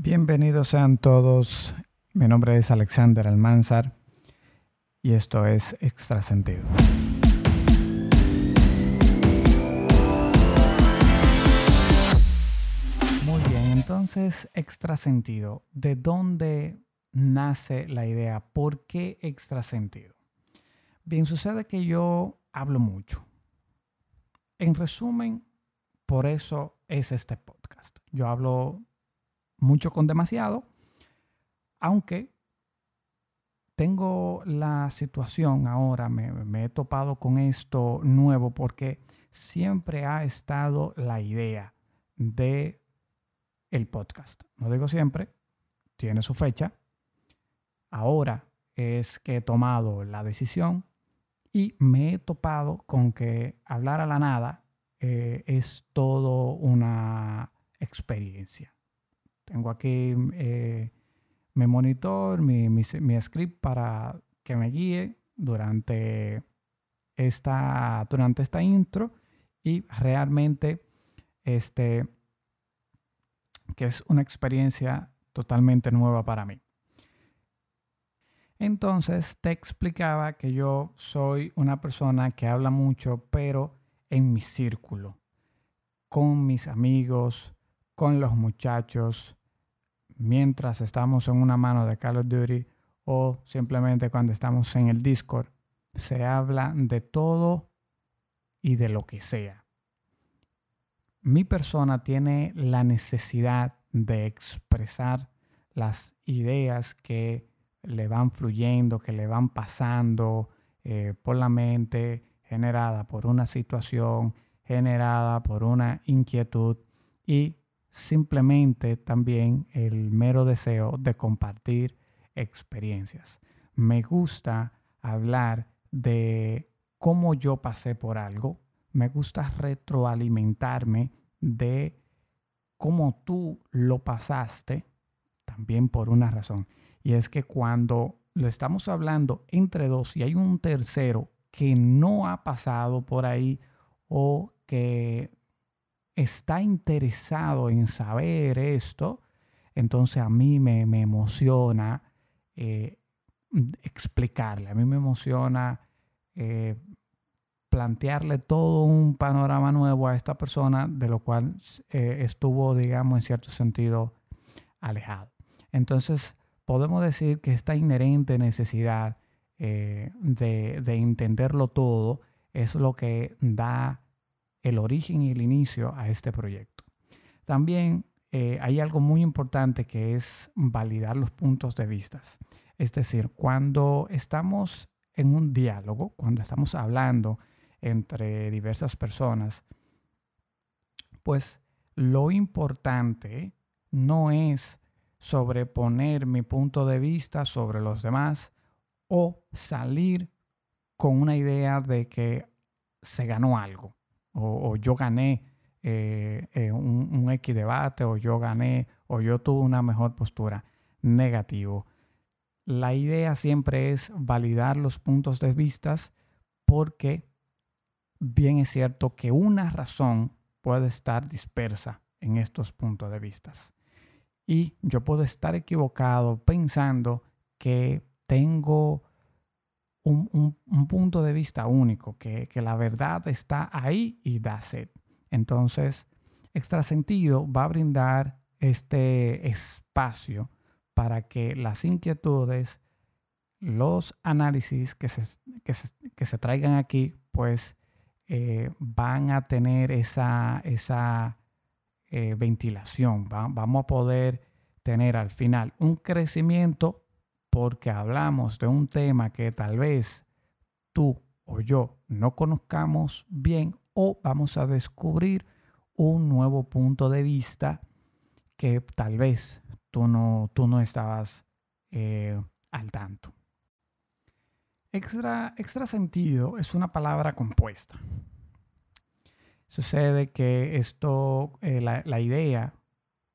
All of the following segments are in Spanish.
Bienvenidos sean todos. Mi nombre es Alexander Almanzar y esto es Extrasentido. Muy bien, entonces Extrasentido. ¿De dónde nace la idea? ¿Por qué Extrasentido? Bien, sucede que yo hablo mucho. En resumen, por eso es este podcast. Yo hablo mucho con demasiado, aunque tengo la situación ahora, me, he topado con esto nuevo porque siempre ha estado la idea de el podcast. No digo siempre, tiene su fecha. Ahora es que he tomado la decisión y me he topado con que hablar a la nada eh, es todo una experiencia. Tengo aquí eh, mi monitor, mi, mi, script para que me guíe durante esta, durante esta intro y realmente este, que es una experiencia totalmente nueva para mí. Entonces te explicaba que yo soy una persona que habla mucho, pero en mi círculo, con mis amigos, con los muchachos, mientras estamos en una mano de Call of Duty o simplemente cuando estamos en el Discord, se habla de todo y de lo que sea. Mi persona tiene la necesidad de expresar las ideas que le van fluyendo, que le van pasando eh, por la mente, generada por una situación, generada por una inquietud y simplemente también el mero deseo de compartir experiencias. Me gusta hablar de cómo yo pasé por algo. Me gusta retroalimentarme de cómo tú lo pasaste, también por una razón. Y es que cuando lo estamos hablando entre dos y hay un tercero que no ha pasado por ahí o que está interesado en saber esto, entonces a mí me, emociona eh, explicarle, a mí me emociona eh, plantearle todo un panorama nuevo a esta persona de lo cual eh, estuvo, digamos, en cierto sentido alejado. Entonces, podemos decir que esta inherente necesidad de entenderlo todo es lo que da el origen y el inicio a este proyecto. También eh, hay algo muy importante que es validar los puntos de vista. Es decir, cuando estamos en un diálogo, cuando estamos hablando entre diversas personas, pues lo importante no es sobreponer mi punto de vista sobre los demás o salir con una idea de que se ganó algo o, yo gané eh, eh, un, X debate, o yo gané, o yo tuve una mejor postura. Negativo. La idea siempre es validar los puntos de vista porque bien es cierto que una razón puede estar dispersa en estos puntos de vista. Y yo puedo estar equivocado pensando que tengo un, punto de vista único, que, la verdad está ahí y da sed. Entonces, Extrasentido va a brindar este espacio para que las inquietudes, los análisis que se, que se, traigan aquí, pues eh, van a tener esa, esa eh, ventilación. vamos a poder tener al final un crecimiento porque hablamos de un tema que tal vez tú o yo no conozcamos bien o vamos a descubrir un nuevo punto de vista que tal vez tú no, tú no estabas eh, al tanto. Extra, extra sentido es una palabra compuesta. Sucede que esto, eh, la, la, idea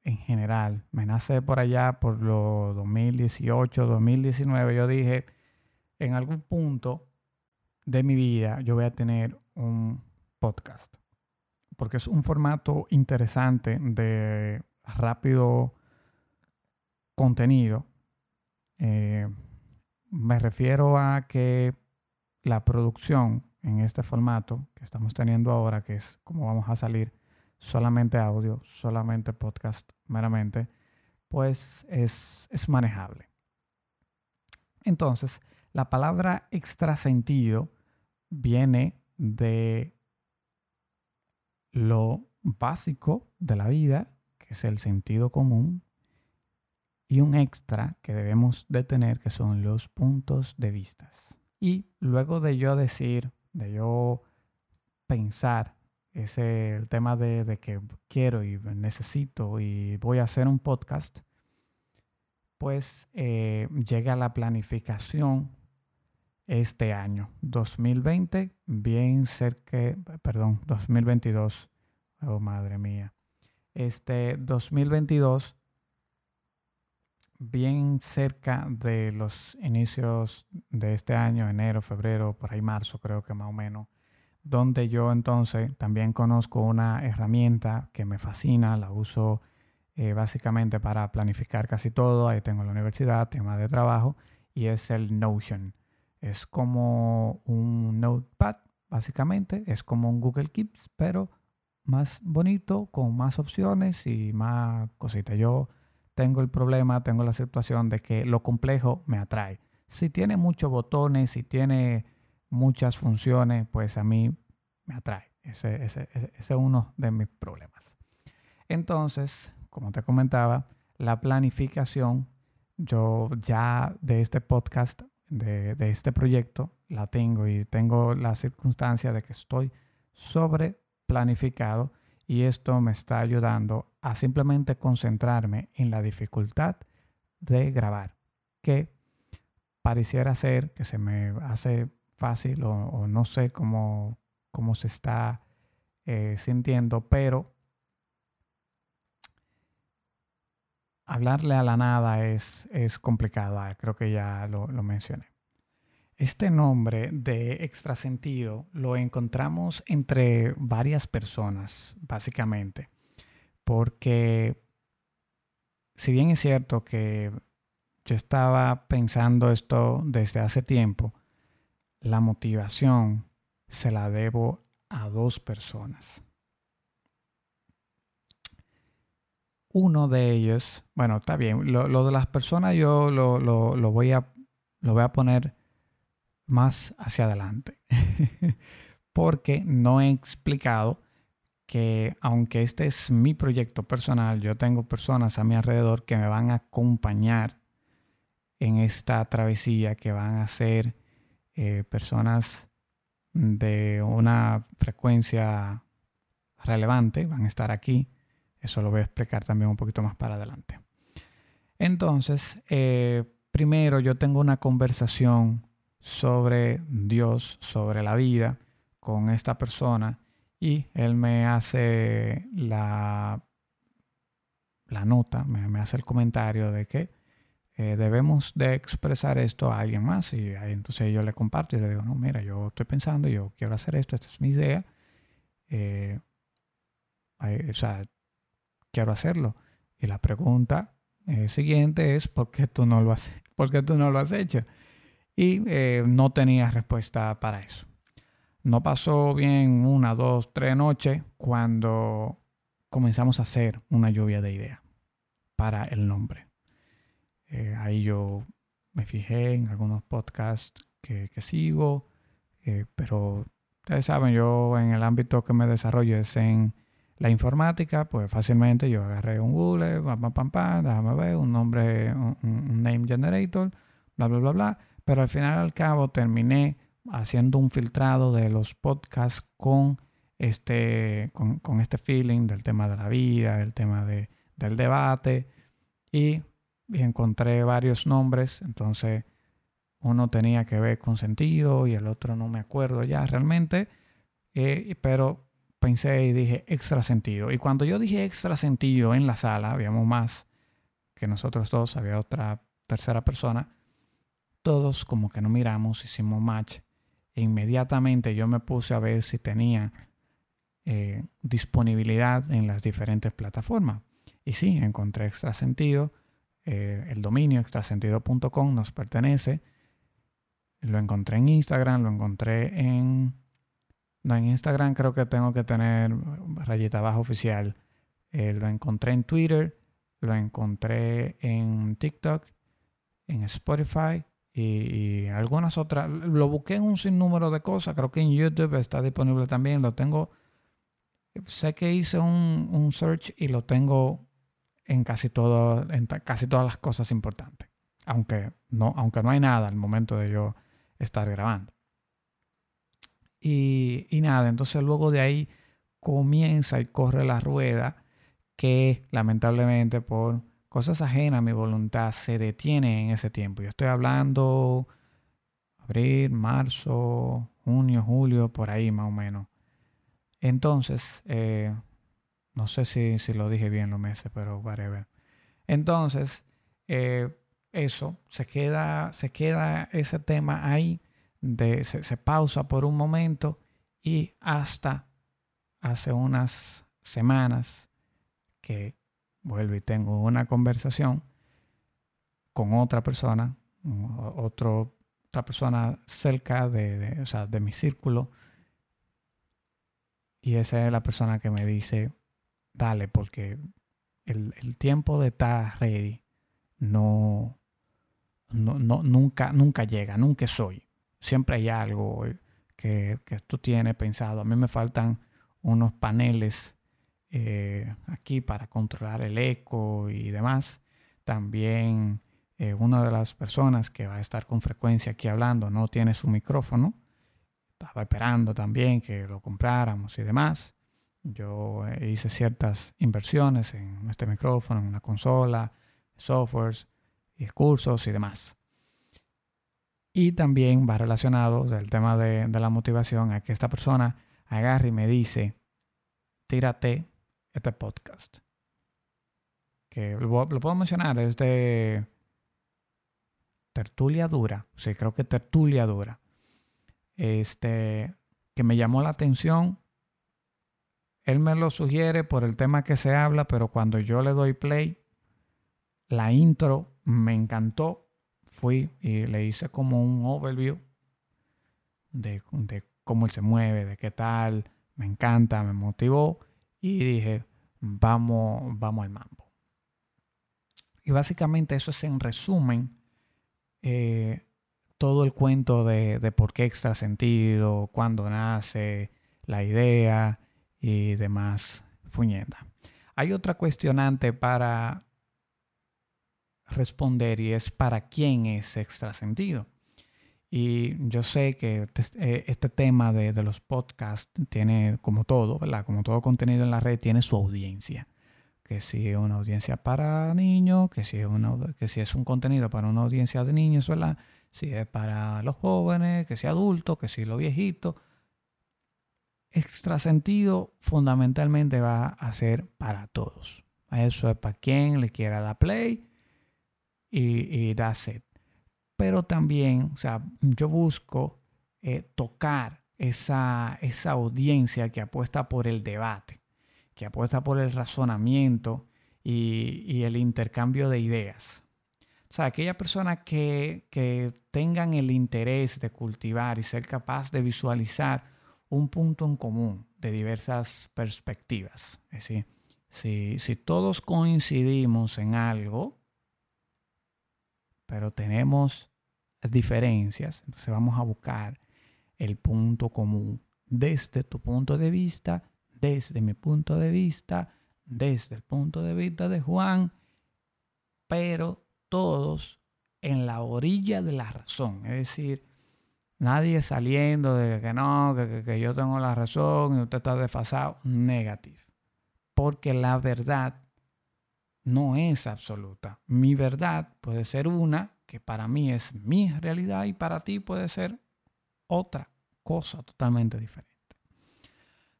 en general. Me nace por allá por los 2018, 2019. Yo dije, en algún punto de mi vida yo voy a tener un podcast. Porque es un formato interesante de rápido contenido. Eh, me refiero a que la producción en este formato que estamos teniendo ahora, que es como vamos a salir solamente audio, solamente podcast meramente, pues es, es manejable. Entonces, la palabra extrasentido viene de lo básico de la vida, que es el sentido común, y un extra que debemos de tener, que son los puntos de vista. Y luego de yo decir, de yo pensar ese el tema de, de, que quiero y necesito y voy a hacer un podcast, pues eh, llega la planificación este año, 2020, bien cerca, perdón, 2022, oh madre mía, este 2022, bien cerca de los inicios de este año, enero, febrero, por ahí marzo creo que más o menos, donde yo entonces también conozco una herramienta que me fascina, la uso eh, básicamente para planificar casi todo, ahí tengo la universidad, tema de trabajo, y es el Notion. Es como un notepad, básicamente, es como un Google Keeps, pero más bonito, con más opciones y más cositas. Yo tengo el problema, tengo la situación de que lo complejo me atrae. Si tiene muchos botones, si tiene muchas funciones, pues a mí me atrae. Ese, ese es uno de mis problemas. Entonces, como te comentaba, la planificación, yo ya de este podcast de, este proyecto la tengo y tengo la circunstancia de que estoy sobre planificado y esto me está ayudando a simplemente concentrarme en la dificultad de grabar, que pareciera ser que se me hace fácil o, no sé cómo, cómo se está eh, sintiendo, pero hablarle a la nada es, es complicado, ah, creo que ya lo, lo mencioné. Este nombre de extrasentido lo encontramos entre varias personas, básicamente, porque si bien es cierto que yo estaba pensando esto desde hace tiempo, la motivación se la debo a dos personas. uno de ellos, bueno, está bien, lo, de las personas yo lo, lo, voy a, lo voy a poner más hacia adelante, porque no he explicado que aunque este es mi proyecto personal, yo tengo personas a mi alrededor que me van a acompañar en esta travesía, que van a ser eh, personas de una frecuencia relevante, van a estar aquí eso lo voy a explicar también un poquito más para adelante. Entonces, eh, primero yo tengo una conversación sobre Dios, sobre la vida con esta persona y él me hace la, la nota, me, hace el comentario de que eh, debemos de expresar esto a alguien más y entonces yo le comparto y le digo, no, mira, yo estoy pensando, yo quiero hacer esto, esta es mi idea. Eh, o sea, quiero hacerlo. Y la pregunta eh, siguiente es, ¿por qué tú no lo has, ¿por qué tú no lo has hecho? Y eh, no tenía respuesta para eso. No pasó bien una, dos, tres noches cuando comenzamos a hacer una lluvia de ideas para el nombre. Eh, ahí yo me fijé en algunos podcasts que, que sigo, pero ustedes saben, yo en el ámbito que me desarrollo es en la informática, pues fácilmente yo agarré un Google, pam, pam, pam, déjame ver, un nombre, un, name generator, bla, bla, bla, bla. Pero al final al cabo terminé haciendo un filtrado de los podcasts con este, con, este feeling del tema de la vida, del tema de, del debate y, encontré varios nombres. Entonces uno tenía que ver con sentido y el otro no me acuerdo ya realmente. Eh, pero pensé y dije extra sentido. Y cuando yo dije extra sentido en la sala, habíamos más que nosotros dos, había otra tercera persona, todos como que no miramos, hicimos match. E inmediatamente yo me puse a ver si tenía eh, disponibilidad en las diferentes plataformas. Y sí, encontré extra sentido eh, el dominio extrasentido.com nos pertenece. Lo encontré en Instagram, lo encontré en... No, en Instagram creo que tengo que tener rayita abajo oficial. Eh, lo encontré en Twitter, lo encontré en TikTok, en Spotify y, algunas otras. Lo busqué en un sinnúmero de cosas. Creo que en YouTube está disponible también. Lo tengo. Sé que hice un, un search y lo tengo en casi, todo, en casi todas las cosas importantes. Aunque no, aunque no hay nada al momento de yo estar grabando. Y, y nada, entonces luego de ahí comienza y corre la rueda que lamentablemente por cosas ajenas a mi voluntad se detiene en ese tiempo. Yo estoy hablando abril, marzo, junio, julio, por ahí más o menos. Entonces, eh, no sé si, si, lo dije bien los meses, pero whatever. Entonces, eh, eso, se queda, se queda ese tema ahí, de, se, se pausa por un momento y hasta hace unas semanas que vuelvo y tengo una conversación con otra persona, otro, otra persona cerca de, o sea, de mi círculo, y esa es la persona que me dice, dale, porque el, tiempo de estar ready no, no, nunca, nunca llega, nunca soy. Siempre hay algo que, que tú tienes pensado. A mí me faltan unos paneles eh, aquí para controlar el eco y demás. También eh, una de las personas que va a estar con frecuencia aquí hablando no tiene su micrófono. Estaba esperando también que lo compráramos y demás. Yo eh, hice ciertas inversiones en este micrófono, en una consola, softwares cursos y demás. Y también va relacionado del tema de, la motivación a que esta persona agarre y me dice, tírate este podcast. Que lo, puedo mencionar, es de Tertulia Dura. Sí, creo que Tertulia Dura. Este, que me llamó la atención él me lo sugiere por el tema que se habla, pero cuando yo le doy play, la intro me encantó. Fui y le hice como un overview de, cómo él se mueve, de qué tal. Me encanta, me motivó y dije, vamos, vamos al mambo. Y básicamente eso es en resumen eh, todo el cuento de, de por qué extra sentido, cuándo nace, la idea, y demás fuñenda. Hay otra cuestionante para responder y es para quién es extrasentido. Y yo sé que este, este tema de, los podcasts tiene, como todo, ¿verdad? Como todo contenido en la red, tiene su audiencia. Que si es una audiencia para niños, que si es, que si es un contenido para una audiencia de niños, ¿verdad? Si es para los jóvenes, que si adultos, que si los viejitos extrasentido fundamentalmente va a ser para todos. Eso es para quien le quiera dar play y, y set. Pero también, o sea, yo busco eh, tocar esa, esa audiencia que apuesta por el debate, que apuesta por el razonamiento y, y el intercambio de ideas. O sea, aquella persona que, que tengan el interés de cultivar y ser capaz de visualizar un punto en común de diversas perspectivas. Es decir, si, todos coincidimos en algo, pero tenemos diferencias, entonces vamos a buscar el punto común desde tu punto de vista, desde mi punto de vista, desde el punto de vista de Juan, pero todos en la orilla de la razón, es decir, Nadie saliendo de que no, que, yo tengo la razón y usted está desfasado. Negativo. Porque la verdad no es absoluta. Mi verdad puede ser una que para mí es mi realidad y para ti puede ser otra cosa totalmente diferente.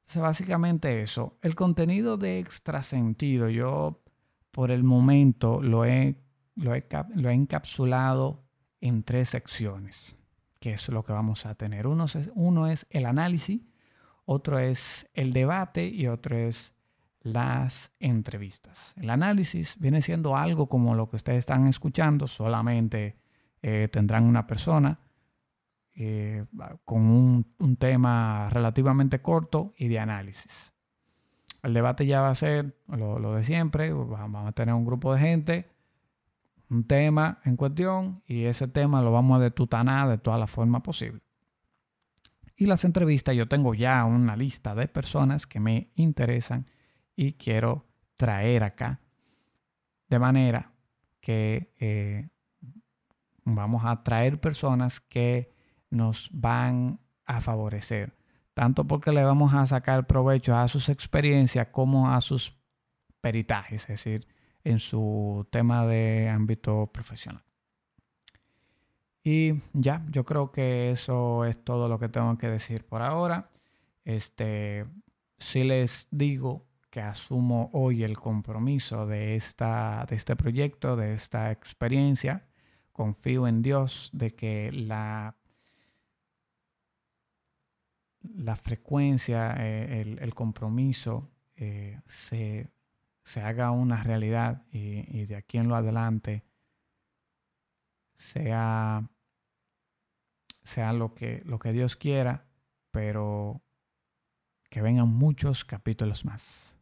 Entonces, básicamente eso. El contenido de extrasentido, yo por el momento lo he, lo he encapsulado en tres secciones que es lo que vamos a tener. Uno es, uno es el análisis, otro es el debate y otro es las entrevistas. El análisis viene siendo algo como lo que ustedes están escuchando, solamente eh, tendrán una persona eh, con un, tema relativamente corto y de análisis. El debate ya va a ser lo, de siempre, vamos a tener un grupo de gente, un tema en cuestión y ese tema lo vamos a detutanar de toda la forma posible. Y las entrevistas, yo tengo ya una lista de personas que me interesan y quiero traer acá. De manera que eh, vamos a traer personas que nos van a favorecer, tanto porque le vamos a sacar provecho a sus experiencias como a sus peritajes, es decir, en su tema de ámbito profesional. Y ya, yo creo que eso es todo lo que tengo que decir por ahora. Este, si les digo que asumo hoy el compromiso de, esta, de este proyecto, de esta experiencia. Confío en Dios de que la, la frecuencia, eh, el, compromiso eh, se, haga una realidad y, de aquí en lo adelante sea, sea lo, que, lo que Dios quiera, pero que vengan muchos capítulos más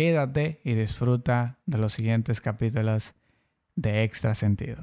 quédate y disfruta de los siguientes capítulos de Extra Sentido.